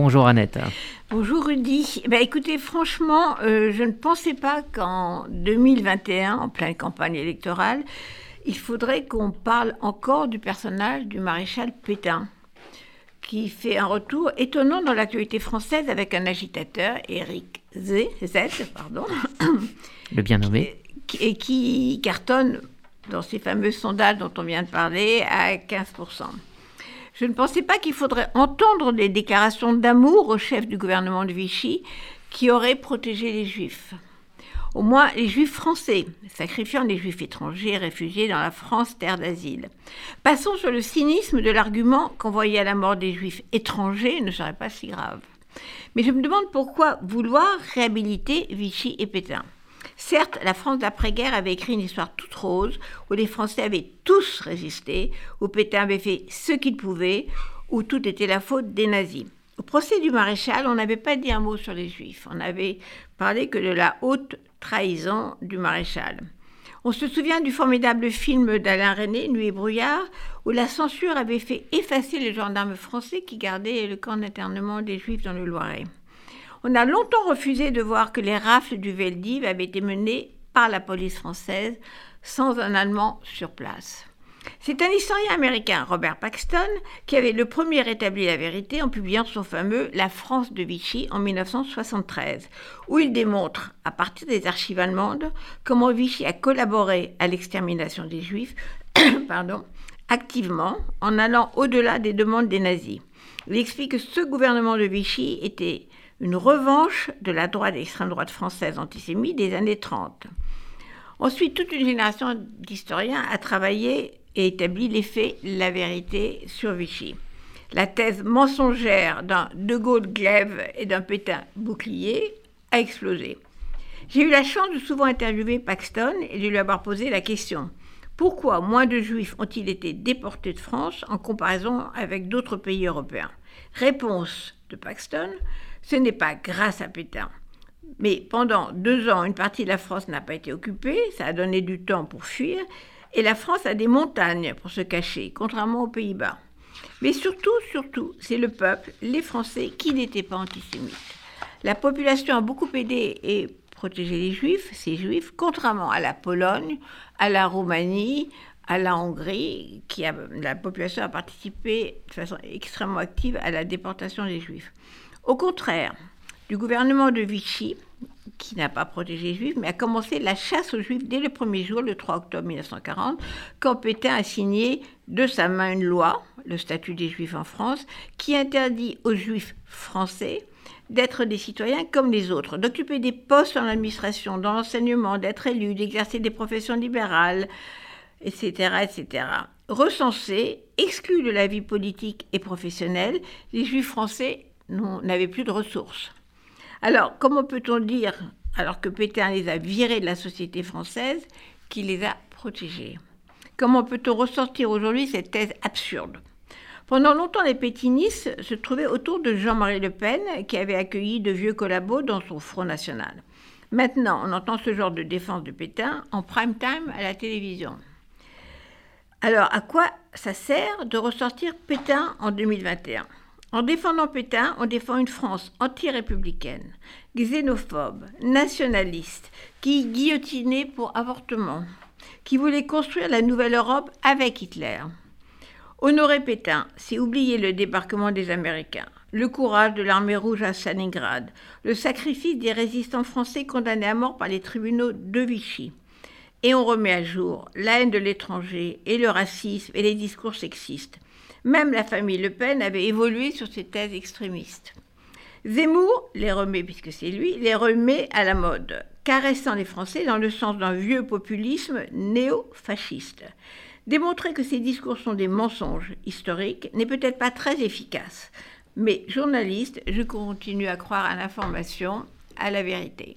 Bonjour Annette. Bonjour Rudy. Ben, écoutez, franchement, euh, je ne pensais pas qu'en 2021, en pleine campagne électorale, il faudrait qu'on parle encore du personnage du maréchal Pétain, qui fait un retour étonnant dans l'actualité française avec un agitateur, Éric Z, Z pardon, le bien nommé, et qui cartonne dans ces fameux sondages dont on vient de parler à 15%. Je ne pensais pas qu'il faudrait entendre des déclarations d'amour au chef du gouvernement de Vichy qui aurait protégé les juifs. Au moins les juifs français, sacrifiant les juifs étrangers réfugiés dans la France terre d'asile. Passons sur le cynisme de l'argument qu'envoyer à la mort des juifs étrangers ne serait pas si grave. Mais je me demande pourquoi vouloir réhabiliter Vichy et Pétain. Certes, la France d'après-guerre avait écrit une histoire toute rose, où les Français avaient tous résisté, où Pétain avait fait ce qu'il pouvait, où tout était la faute des nazis. Au procès du maréchal, on n'avait pas dit un mot sur les juifs, on n'avait parlé que de la haute trahison du maréchal. On se souvient du formidable film d'Alain René, Nuit et brouillard, où la censure avait fait effacer les gendarmes français qui gardaient le camp d'internement des juifs dans le Loiret. On a longtemps refusé de voir que les rafles du Veldiv avaient été menées par la police française sans un Allemand sur place. C'est un historien américain, Robert Paxton, qui avait le premier rétabli la vérité en publiant son fameux La France de Vichy en 1973, où il démontre, à partir des archives allemandes, comment Vichy a collaboré à l'extermination des Juifs activement en allant au-delà des demandes des nazis. Il explique que ce gouvernement de Vichy était une revanche de la droite et extrême droite française antisémite des années 30. Ensuite, toute une génération d'historiens a travaillé et établi les faits, la vérité sur Vichy. La thèse mensongère d'un De Gaulle glaive et d'un Pétain bouclier a explosé. J'ai eu la chance de souvent interviewer Paxton et de lui avoir posé la question pourquoi moins de juifs ont-ils été déportés de France en comparaison avec d'autres pays européens? Réponse de Paxton ce n'est pas grâce à Pétain. Mais pendant deux ans, une partie de la France n'a pas été occupée, ça a donné du temps pour fuir, et la France a des montagnes pour se cacher, contrairement aux Pays-Bas. Mais surtout, surtout, c'est le peuple, les Français, qui n'étaient pas antisémites. La population a beaucoup aidé et protégé les Juifs, ces Juifs, contrairement à la Pologne, à la Roumanie, à la Hongrie, qui la population a participé de façon extrêmement active à la déportation des Juifs. Au contraire du gouvernement de Vichy, qui n'a pas protégé les Juifs, mais a commencé la chasse aux Juifs dès le premier jour, le 3 octobre 1940, quand Pétain a signé de sa main une loi, le statut des Juifs en France, qui interdit aux Juifs français d'être des citoyens comme les autres, d'occuper des postes dans l'administration, dans l'enseignement, d'être élus, d'exercer des professions libérales, etc., etc. Recensés, exclus de la vie politique et professionnelle, les Juifs français n'avaient plus de ressources. Alors, comment peut-on dire, alors que Pétain les a virés de la société française, qu'il les a protégés? Comment peut-on ressortir aujourd'hui cette thèse absurde? Pendant longtemps, les pétinistes se trouvaient autour de Jean-Marie Le Pen, qui avait accueilli de vieux collabos dans son Front National. Maintenant, on entend ce genre de défense de Pétain en prime time à la télévision. Alors, à quoi ça sert de ressortir Pétain en 2021 en défendant Pétain, on défend une France anti-républicaine, xénophobe, nationaliste, qui guillotinait pour avortement, qui voulait construire la nouvelle Europe avec Hitler. Honorer Pétain, c'est oublier le débarquement des Américains, le courage de l'armée rouge à Stalingrad, le sacrifice des résistants français condamnés à mort par les tribunaux de Vichy. Et on remet à jour la haine de l'étranger et le racisme et les discours sexistes. Même la famille Le Pen avait évolué sur ces thèses extrémistes. Zemmour les remet, puisque c'est lui, les remet à la mode, caressant les Français dans le sens d'un vieux populisme néo-fasciste. Démontrer que ces discours sont des mensonges historiques n'est peut-être pas très efficace, mais journaliste, je continue à croire à l'information, à la vérité.